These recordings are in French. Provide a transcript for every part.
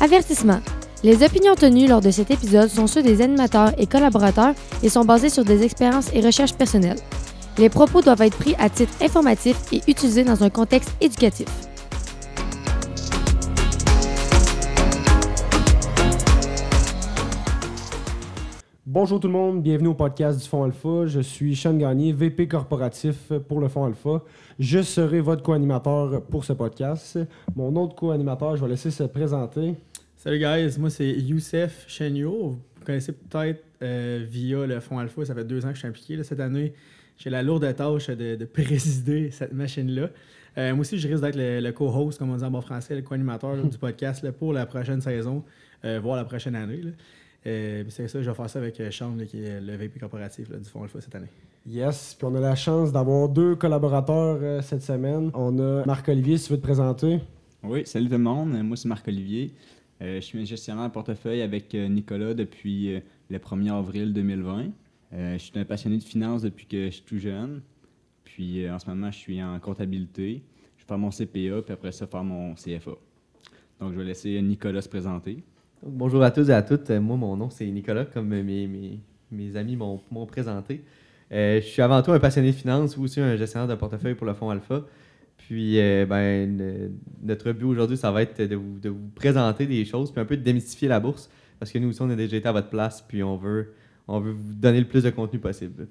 Avertissement. Les opinions tenues lors de cet épisode sont ceux des animateurs et collaborateurs et sont basées sur des expériences et recherches personnelles. Les propos doivent être pris à titre informatif et utilisés dans un contexte éducatif. Bonjour tout le monde, bienvenue au podcast du Fonds Alpha. Je suis Sean Gagné, VP corporatif pour le Fonds Alpha. Je serai votre co-animateur pour ce podcast. Mon autre co-animateur, je vais laisser se présenter. Salut guys, moi c'est Youssef Chenio. Vous connaissez peut-être euh, via le Fonds Alpha, ça fait deux ans que je suis impliqué. cette année, j'ai la lourde tâche de, présider cette machine-là. Euh, moi aussi, je risque d'être le, co-host, comme on dit en bon français, le co-animateur du podcast pour la prochaine saison, euh, voire la prochaine année. Euh, c'est ça, je vais faire ça avec Sean, qui est le VP corporatif du Fonds Alpha cette année. Yes, puis on a la chance d'avoir deux collaborateurs euh, cette semaine. On a Marc-Olivier, si tu veux te présenter. Oui, salut tout le monde. Moi, c'est Marc-Olivier. Je suis gestionnaire de portefeuille avec Nicolas depuis le 1er avril 2020. je suis un passionné de finance depuis que je suis tout jeune. Puis en ce moment, je suis en comptabilité. Je vais faire mon CPA, puis après ça, faire mon CFA. Donc, je vais laisser Nicolas se présenter bonjour à tous et à toutes. Moi, mon nom, c'est Nicolas, comme mes, mes, amis m'ont présenté. Euh, je suis avant tout un passionné de finance ou aussi un gestionnaire de portefeuille pour le fonds Alpha. Puis, euh, ben, notre but aujourd'hui, ça va être de vous, présenter des choses, puis un peu de démystifier la bourse, parce que nous aussi, on a déjà été à votre place, puis on veut, on veut vous donner le plus de contenu possible.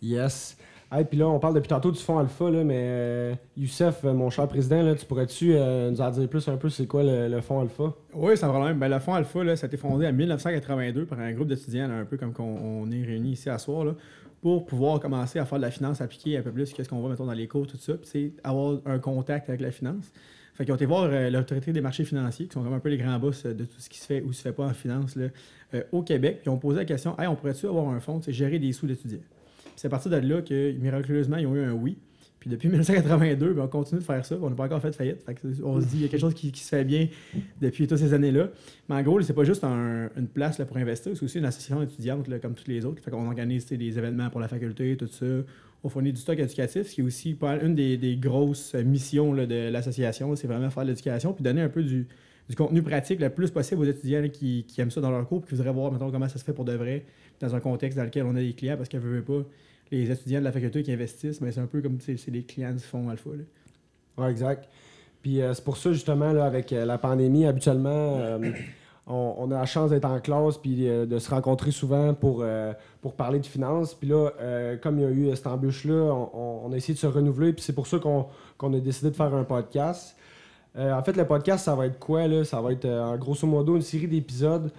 Yes. Et puis là, on parle depuis tantôt du fonds Alpha, là, mais euh, Youssef, euh, mon cher président, là, tu pourrais-tu euh, nous en dire plus un peu c'est quoi le, fonds Alpha? Oui, sans problème. Ben, le fonds Alpha, là, ça a été fondé en 1982 par un groupe d'étudiants, un peu comme on, est réunis ici à soir, là, pour pouvoir commencer à faire de la finance appliquée un peu plus qu'est-ce qu'on voit mettons, dans les cours, tout ça, puis avoir un contact avec la finance. Fait qu'ils ont été voir l'autorité des marchés financiers, qui sont comme un peu les grands boss de tout ce qui se fait ou se fait pas en finance là, au Québec, puis ont posé la question hey, on pourrait-tu avoir un fonds, gérer des sous d'étudiants c'est à partir de là que, miraculeusement, ils ont eu un oui. Puis depuis 1982, ben, on continue de faire ça. On n'a pas encore fait de faillite. on se dit qu'il y a quelque chose qui, se fait bien depuis toutes ces années-là. Mais en gros, c'est pas juste une place là, pour investir, c'est aussi une association étudiante comme toutes les autres. Fait qu'on organise des événements pour la faculté, tout ça. On fournit du stock éducatif, ce qui est aussi une des, grosses missions de l'association. C'est vraiment faire de l'éducation puis donner un peu du, contenu pratique le plus possible aux étudiants qui, aiment ça dans leur cours, qui voudraient voir maintenant comment ça se fait pour de vrai, dans un contexte dans lequel on a des clients, parce qu'ils ne veulent pas les étudiants de la faculté qui investissent, mais c'est un peu comme c'est des clients du fonds Alpha. Oui, exact. Puis euh, c'est pour ça, justement, là, avec euh, la pandémie, habituellement, euh, on, a la chance d'être en classe puis de se rencontrer souvent pour, pour parler de finances. Puis là, comme il y a eu cette embûche-là, on, a essayé de se renouveler. Puis c'est pour ça qu'on a décidé de faire un podcast. en fait, le podcast, ça va être quoi? Là? Ça va être, grosso modo, une série d'épisodes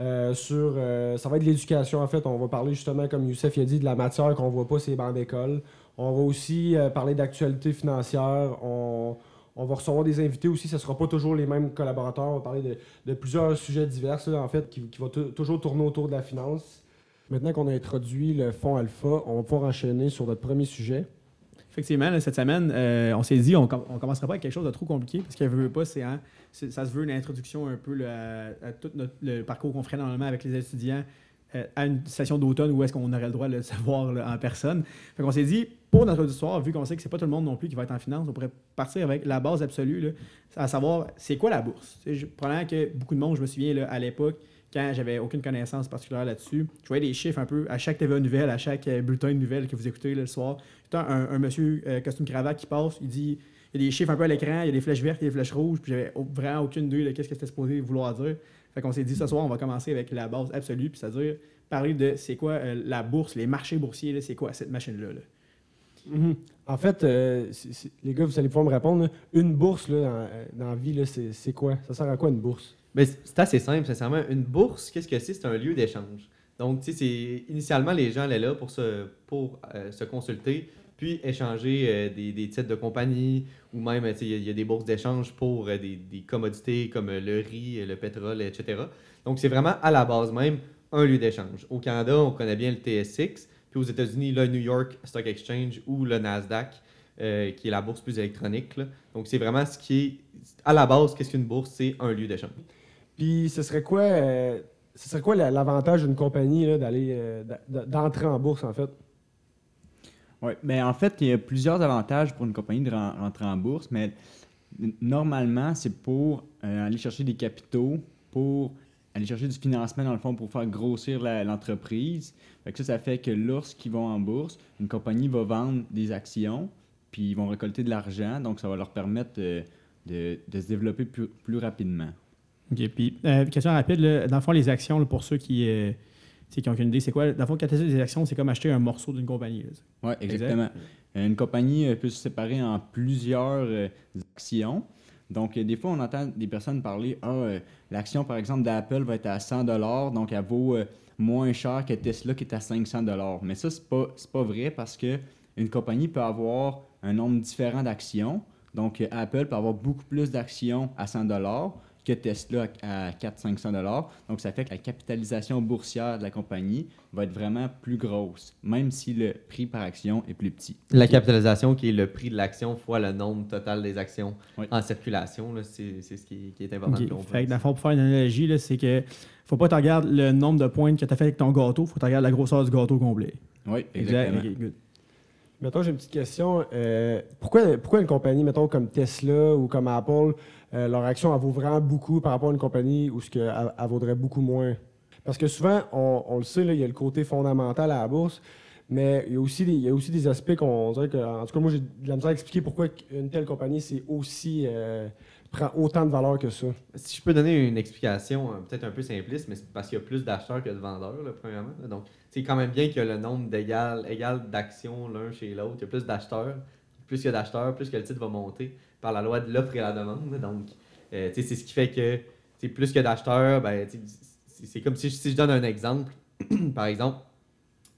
euh, sur, euh, ça va être l'éducation en fait. On va parler justement, comme Youssef a dit, de la matière qu'on voit pas ces bancs d'école. On va aussi euh, parler d'actualité financière. On, va recevoir des invités aussi. Ce ne sera pas toujours les mêmes collaborateurs. On va parler de, plusieurs sujets divers en fait qui, vont toujours tourner autour de la finance. Maintenant qu'on a introduit le fonds Alpha, on va pouvoir enchaîner sur notre premier sujet. Effectivement, cette semaine, on s'est dit on, ne commencera pas avec quelque chose de trop compliqué parce qu'elle veut pas, c'est hein, ça se veut une introduction un peu à, tout notre, le parcours qu'on ferait normalement avec les étudiants euh, à une session d'automne où est-ce qu'on aurait le droit de le savoir en personne. Fait qu'on s'est dit, pour notre auditoire, vu qu'on sait que c'est pas tout le monde non plus qui va être en finance, on pourrait partir avec la base absolue, à savoir, c'est quoi la bourse? Je, que beaucoup de monde, je me souviens à l'époque, quand j'avais aucune connaissance particulière là-dessus, je voyais des chiffres un peu à chaque TVA nouvelle, à chaque euh, bulletin de nouvelles que vous écoutez le soir. Un, un, monsieur euh, costume cravate qui passe, il dit il y a des chiffres un peu à l'écran, il y a des flèches vertes, il y a des flèches rouges, puis j'avais vraiment aucune idée de qu'est-ce que c'était supposé vouloir dire. Fait qu'on s'est dit ce soir, on va commencer avec la base absolue, puis c'est-à-dire parler de c'est quoi euh, la bourse, les marchés boursiers, c'est quoi cette machine-là. Mm-hmm. En fait, les gars, vous allez pouvoir me répondre. une bourse là, dans, la vie, c'est quoi? Ça sert à quoi une bourse? C'est assez simple, sincèrement. Une bourse, qu'est-ce que c'est? C'est un lieu d'échange. Donc, tu initialement, les gens allaient là pour se, euh, consulter, puis échanger euh, des, titres de compagnie ou même il y, a des bourses d'échange pour euh, des, commodités comme le riz, le pétrole, etc. Donc c'est vraiment à la base même un lieu d'échange. Au Canada, on connaît bien le TSX, puis aux États-Unis, le New York Stock Exchange ou le Nasdaq, qui est la bourse plus électronique. Donc c'est vraiment ce qui est à la base, qu'est-ce qu'une bourse? C'est un lieu d'échange. Puis ce serait quoi, ce serait quoi l'avantage d'une compagnie d'aller d'entrer en bourse en fait? Oui, mais en fait, il y a plusieurs avantages pour une compagnie de rentrer en bourse, mais normalement, c'est pour euh, aller chercher des capitaux pour aller chercher du financement, dans le fond, pour faire grossir l'entreprise. Ça, ça fait que lorsqu'ils vont en bourse, une compagnie va vendre des actions, puis ils vont récolter de l'argent, donc ça va leur permettre euh, de, de se développer plus, plus rapidement. OK. Puis, euh, question rapide, là, dans le fond, les actions, là, pour ceux qui euh, qui ont aucune idée, c'est quoi? Dans le fond, quand tu des actions, c'est comme acheter un morceau d'une compagnie. Oui, exactement. Euh, Une compagnie euh, peut se séparer en plusieurs euh, actions. Donc, des fois, on entend des personnes parler Ah, l'action, par exemple, d'Apple va être à 100 donc elle vaut moins cher que Tesla qui est à 500 Mais ça, c'est pas, pas vrai parce que une compagnie peut avoir un nombre différent d'actions. Donc, Apple peut avoir beaucoup plus d'actions à 100 que Tesla à à 400-500 Donc, ça fait que la capitalisation boursière de la compagnie va être vraiment plus grosse, même si le prix par action est plus petit. La capitalisation qui est le prix de l'action fois le nombre total des actions Oui. en circulation, c'est c'est ce qui est, qui est important OK. de comprendre. Fait que, dans le fond, pour faire une analogie, c'est que faut pas que tu regardes le nombre de points que tu as fait avec ton gâteau, faut que tu regardes la grosseur du gâteau complet. Oui, Exact. exactement. OK, good. Mettons, j'ai une petite question. Euh, pourquoi, une compagnie, mettons, comme Tesla ou comme Apple, euh, leur action, elle vaut vraiment beaucoup par rapport à une compagnie où ce elle, vaudrait beaucoup moins? Parce que souvent, on, le sait, il y a le côté fondamental à la bourse, mais il y a aussi des, il y a aussi des aspects qu'on dirait que, en tout cas, moi, j'ai de la misère à expliquer pourquoi une telle compagnie, c'est aussi, euh, prend autant de valeur que ça. Si je peux donner une explication euh, peut-être un peu simpliste, mais c'est parce qu'il y a plus d'acheteurs que de vendeurs, là, premièrement. Donc, c'est quand même bien a le nombre d'égal égal d'actions l'un chez l'autre. Il y a plus d'acheteurs. Plus il y a d'acheteurs, plus que le titre va monter par la loi de l'offre et la demande. Donc, euh, c'est ce qui fait que plus a d'acheteurs, ben, c'est comme si, je donne un exemple. par exemple,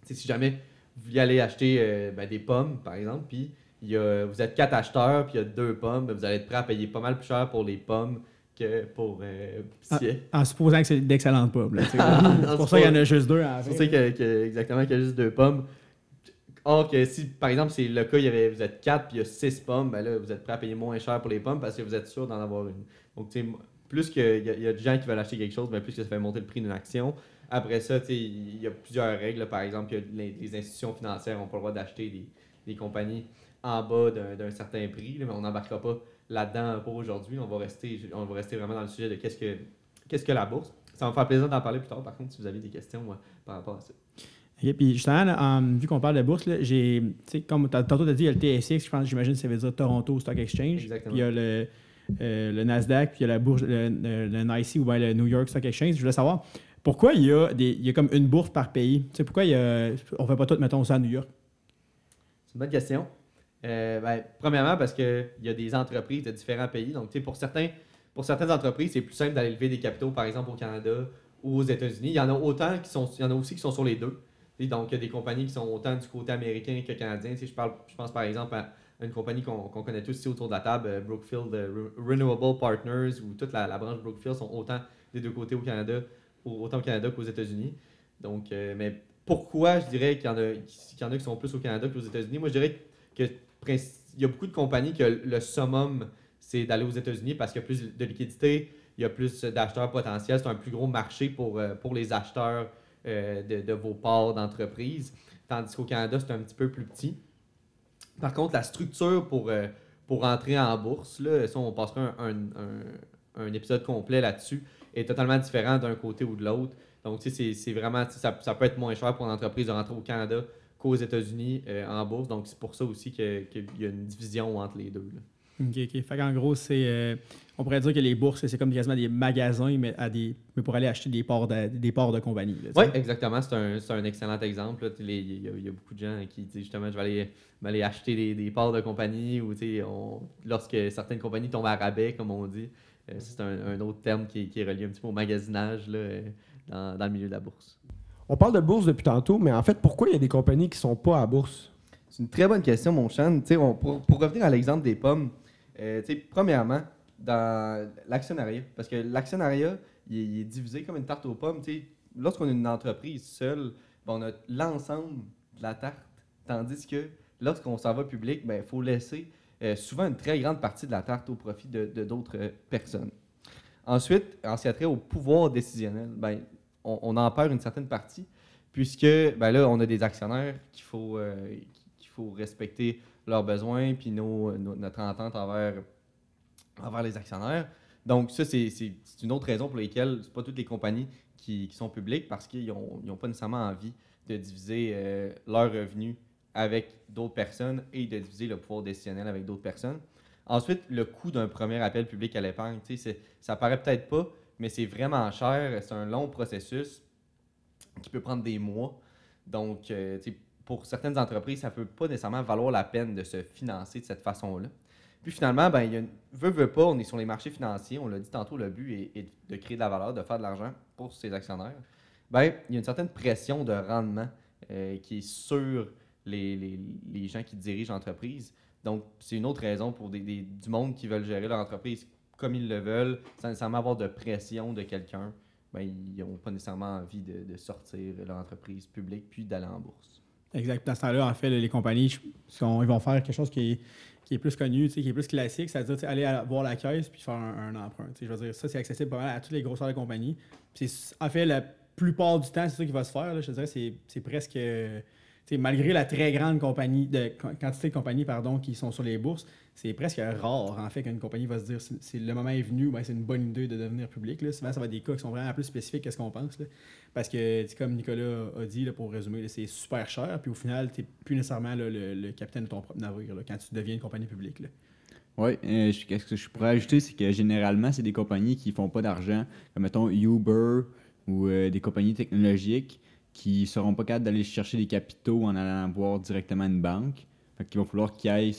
si jamais vous vouliez aller acheter euh, ben, des pommes, par exemple, puis y a- vous êtes quatre acheteurs, puis il y a deux pommes, vous allez être prêt à payer pas mal plus cher pour les pommes que pour euh, si- En supposant que c'est d'excellentes sais. Non, c'est pour ça qu'il y en a juste deux C'est pour ça que, que- exactement qu'il y a juste deux pommes. Or que si, par exemple, c'est le cas, il y avait, vous êtes quatre puis il y a six pommes, ben là, vous êtes prêt à payer moins cher pour les pommes parce que vous êtes sûr d'en avoir une. Donc, tu sais, plus qu'il y, a- y a des gens qui veulent acheter quelque chose, ben, plus que ça fait monter le prix d'une action. Après ça, il y a plusieurs règles. Par exemple, il y a les, les institutions financières n'ont pas le droit d'acheter des, des compagnies en bas d'un certain prix, là, mais on n'embarquera pas là-dedans pour aujourd'hui. On va rester, on va rester vraiment dans le sujet de qu'est-ce que qu'est-ce que la bourse. Ça va me faire plaisir d'en parler plus tard, par contre, si vous avez des questions moi, par rapport à ça. OK, puis justement, là, vu qu'on parle de bourse, j'ai, comme tantôt tu as dit, il y a le TSX, je pense, j'imagine que ça veut dire Toronto Stock Exchange. Exactement. Puis il y a le, euh, le Nasdaq, puis il y a la bourse, le, le, ou bien le New York Stock Exchange. Je voulais savoir, pourquoi il y a, des, il y a comme une bourse par pays? Tu sais, pourquoi il y a, on fait pas tout, mettons, ça à New York? C'est une bonne question. Euh, ben, premièrement, parce qu'il y a des entreprises de différents pays. Donc, pour, certains, pour certaines entreprises, c'est plus simple d'aller lever des capitaux, par exemple, au Canada ou aux États-Unis. Il y en a autant qui sont, il y en a aussi qui sont sur les deux. Tu sais, donc, il y a des compagnies qui sont autant du côté américain que canadien. Je, parle, je pense par exemple à une compagnie qu'on connaît tous ici autour de la table, euh, Brookfield euh, Re- Renewable Partners, ou toute la, branche Brookfield sont autant des deux côtés au Canada, au- autant au Canada qu'aux États-Unis. Donc, mais pourquoi je dirais qu'il y, en a, qu'il y en a qui sont plus au Canada qu'aux États-Unis? Moi, je dirais que il y a beaucoup de compagnies que le summum, c'est d'aller aux États-Unis parce qu'il y a plus de liquidité, il y a plus d'acheteurs potentiels, c'est un plus gros marché pour, euh, pour les acheteurs euh, de, vos parts d'entreprise. Tandis qu'au Canada, c'est un petit peu plus petit. Par contre, la structure pour, euh, pour entrer en bourse, là, on passera un, un- un- épisode complet là-dessus, est totalement différent d'un côté ou de l'autre. Donc, c'est- vraiment, ça, ça peut être moins cher pour une entreprise de rentrer au Canada qu'aux États-Unis euh, en bourse. Donc, c'est pour ça aussi que- qu'il y a une division entre les deux. là. OK, OK. Fait qu'en gros, c'est. euh, on pourrait dire que les bourses, c'est comme quasiment des magasins, mais, à des, mais pour aller acheter des parts de, des parts de compagnie. là, Oui, exactement. C'est un, c'est un excellent exemple. Il y, a- il y a beaucoup de gens qui disent justement je vais aller, m'aller acheter des, des parts de compagnie ou on- lorsque certaines compagnies tombent à rabais, comme on dit. Euh, c'est un, un autre terme qui, est- qui est relié un petit peu au magasinage là, dans, dans le milieu de la bourse. On parle de bourse depuis tantôt, mais en fait, pourquoi il y a des compagnies qui sont pas à bourse? C'est une très bonne question, mon Chan. On- pour, pour revenir à l'exemple des pommes, euh, premièrement, dans l'actionnariat, parce que l'actionnariat, il, est- divisé comme une tarte aux pommes. Lorsqu'on est une entreprise seule, ben, on a l'ensemble de la tarte, tandis que lorsqu'on s'en va public, il faut laisser euh, souvent une très grande partie de la tarte au profit de de d'autres euh, personnes. Ensuite, en ce qui a trait au pouvoir décisionnel, ben, on, en perd une certaine partie, puisque ben là, on a des actionnaires qu'il faut, euh, respecter leurs besoins, puis nos, notre entente envers, les actionnaires. Donc, ça, c'est une autre raison pour laquelle c'est pas toutes les compagnies qui, sont publiques parce qu'ils n'ont pas nécessairement envie de diviser euh, leurs revenus avec d'autres personnes et de diviser le pouvoir décisionnel avec d'autres personnes. Ensuite, le coût d'un premier appel public à l'épargne, ça paraît peut-être pas, mais c'est vraiment cher. C'est un long processus qui peut prendre des mois. Donc, euh, pour certaines entreprises, ça ne peut pas nécessairement valoir la peine de se financer de cette façon-là. Puis finalement, ben, il y a une... veut, veut pas, on est sur les marchés financiers. On l'a dit tantôt, le but est, de créer de la valeur, de faire de l'argent pour ses actionnaires. Ben, il y a une certaine pression de rendement euh, qui est sur les, gens qui dirigent l'entreprise. Donc, c'est une autre raison pour des- du monde qui veulent gérer leur entreprise comme ils le veulent, sans nécessairement avoir de pression de quelqu'un. Ben, ils n'ont pas nécessairement envie de, de sortir leur entreprise publique puis d'aller en bourse. Exact. Dans ce temps-là, en fait, les compagnies, ils vont faire quelque chose qui est, qui est plus connu, qui est plus classique, c'est-à-dire aller à- voir la caisse puis faire un, un emprunt. Je veux dire, ça, c'est accessible à toutes les grosseurs de compagnies. En fait, la plupart du temps, c'est ça qui va se faire. là. je te dirais, c'est, presque. euh, malgré la très grande compagnie de, quantité de compagnies qui sont sur les bourses, c'est presque rare en fait qu'une compagnie va se dire c'est- le moment est venu, c'est une bonne idée de devenir public. Souvent, ça va être des cas qui sont vraiment plus spécifiques que ce qu'on pense. Parce que, comme Nicolas a dit, pour résumer, c'est super cher. Puis au final, tu n'es plus nécessairement le, capitaine de ton propre navire quand tu deviens une compagnie publique. Oui, qu'est-ce que je pourrais ajouter, c'est que généralement, c'est des compagnies qui font pas d'argent, comme mettons Uber ou euh, des compagnies technologiques qui seront pas capables d'aller chercher des capitaux en allant voir directement une banque. Fait qu'il va falloir qu'ils aillent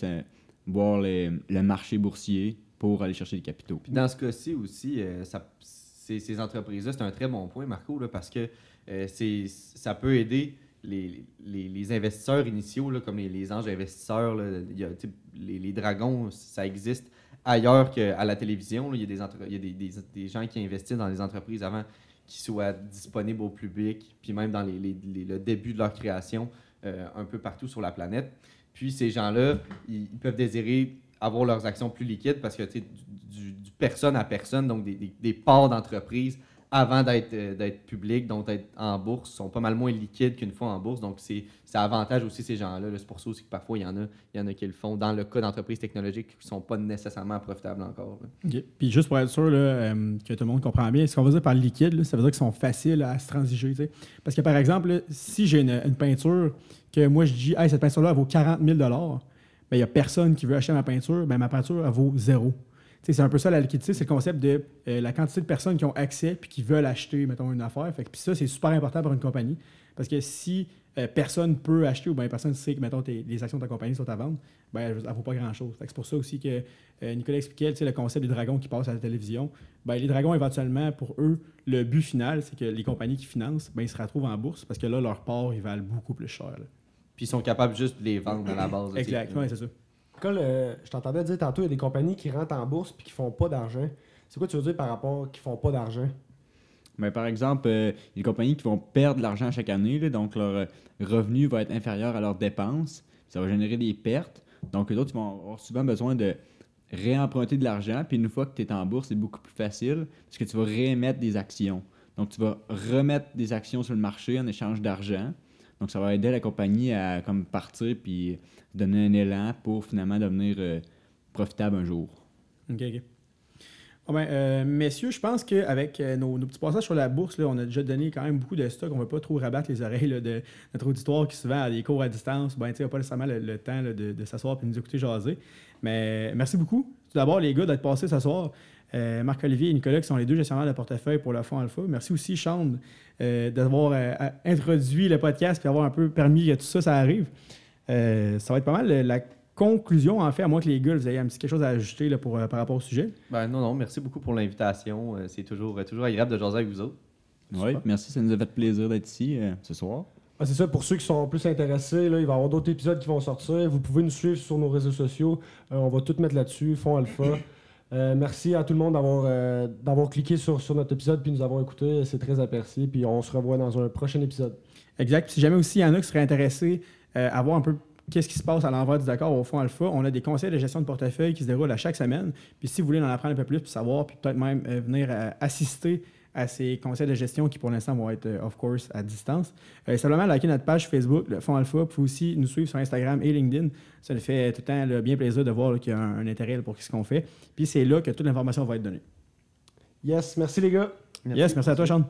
voir le marché boursier pour aller chercher des capitaux. Dans ce cas-ci aussi, euh, ces, entreprises-là, c'est un très bon point, Marco, parce que euh, ça peut aider les, investisseurs initiaux, comme les, anges investisseurs. là. Y a, les, dragons, ça existe ailleurs qu'à la télévision. Il y a, des gens qui investissent dans les entreprises avant qui soient disponibles au public, puis même dans le début de leur création, euh, un peu partout sur la planète. Puis ces gens-là, ils, peuvent désirer avoir leurs actions plus liquides parce que tu du, du- personne à personne, donc des- des parts d'entreprise avant d'être euh, d'être public, donc d'être en bourse, sont pas mal moins liquides qu'une fois en bourse. Donc c'est ça avantage aussi ces gens-là. là. C'est pour ça aussi que parfois il y en a, il y en a qui le font dans le cas d'entreprises technologiques qui ne sont pas nécessairement profitables encore. Puis juste pour être sûr euh, que tout le monde comprend bien, ce qu'on veut dire par liquide, ça veut dire qu'ils sont faciles à se transiger. Parce que par exemple, si j'ai une, peinture que moi je dis, hey, cette peinture-là vaut 40 000 ben, il n'y a personne qui veut acheter ma peinture, ben, ma peinture elle vaut zéro. C'est un peu ça la liquidité, c'est le concept de euh, la quantité de personnes qui ont accès puis qui veulent acheter, mettons, une affaire. Fait que, puis ça, c'est super important pour une compagnie. Parce que si euh, personne peut acheter ou bien personne sait que, mettons, tes- les actions de ta compagnie sont à vendre, ben, elle ne vaut pas grand-chose. C'est pour ça aussi que euh, Nicolas expliquait le concept des dragons qui passent à la télévision. Ben, les dragons, éventuellement, pour eux, le but final, c'est que les compagnies qui financent, ben, ils se retrouvent en bourse parce que là, leur part, ils valent beaucoup plus cher. là. Puis ils sont capables juste de les vendre à la base. là, Exact, tu sais. ouais, c'est ça. Je t'entendais dire tantôt, il y a des compagnies qui rentrent en bourse puis qui font pas d'argent. C'est quoi tu veux dire par rapport qui font pas d'argent? Par exemple, euh, il y a des compagnies qui vont perdre de l'argent chaque année, là, donc leur euh, revenu va être inférieur à leurs dépenses. Ça va générer des pertes. Donc, les autres, ils vont avoir souvent besoin de réemprunter de l'argent. Puis une fois que tu es en bourse, c'est beaucoup plus facile parce que tu vas réémettre des actions. Donc, tu vas remettre des actions sur le marché en échange d'argent. Donc, ça va aider la compagnie à comme partir puis donner un élan pour finalement devenir euh, profitable un jour. OK, OK. Ben, euh, messieurs, je pense qu'avec euh, nos, nos petits passages sur la bourse, là, on a déjà donné quand même beaucoup de stock. On ne va pas trop rabattre les oreilles de notre auditoire qui souvent a des cours à distance. Ben, n'a pas nécessairement le, le temps de s'asseoir et nous écouter jaser. Mais merci beaucoup. Tout d'abord, les gars, d'être passés ce soir. Euh, Marc-Olivier et Nicolas, qui sont les deux gestionnaires de portefeuille pour le Fonds Alpha. Merci aussi, Sean, euh, d'avoir euh, a- introduit le podcast et avoir un peu permis que tout ça, ça arrive. Euh, ça va être pas mal la conclusion, en fait, à moins que les gars, vous ayez un petit quelque chose à ajouter là, pour, euh, par rapport au sujet. Ben, non, non, merci beaucoup pour l'invitation. C'est toujours, toujours agréable de jaser avec vous autres. Oui, merci, ça nous a fait plaisir d'être ici euh, ce soir. Ah, c'est ça, pour ceux qui sont plus intéressés, là, il va y avoir d'autres épisodes qui vont sortir. Vous pouvez nous suivre sur nos réseaux sociaux. Euh, on va tout mettre là-dessus, Fond Alpha. Euh, merci à tout le monde d'avoir euh, d'avoir cliqué sur, sur notre épisode puis nous avoir écouté. C'est très apprécié. Puis on se revoit dans un prochain épisode. Exact. Si jamais aussi il y en a qui seraient intéressés euh, à voir un peu qu'est-ce qui se passe à l'envers du d'accord au fond alpha, on a des conseils de gestion de portefeuille qui se déroulent à chaque semaine. Puis si vous voulez en apprendre un peu plus, puis savoir, puis peut-être même venir assister à ces conseils de gestion qui pour l'instant vont être, euh, of course, à distance, euh, simplement liker notre page Facebook, le Fonds Alpha, puis aussi nous suivre sur Instagram et LinkedIn. Ça nous fait tout le temps là, bien plaisir de voir qu'il y a un, un intérêt là, pour ce qu'on fait. Puis c'est là que toute l'information va être donnée. Yes, merci les gars. Yes, merci à toi, Sean.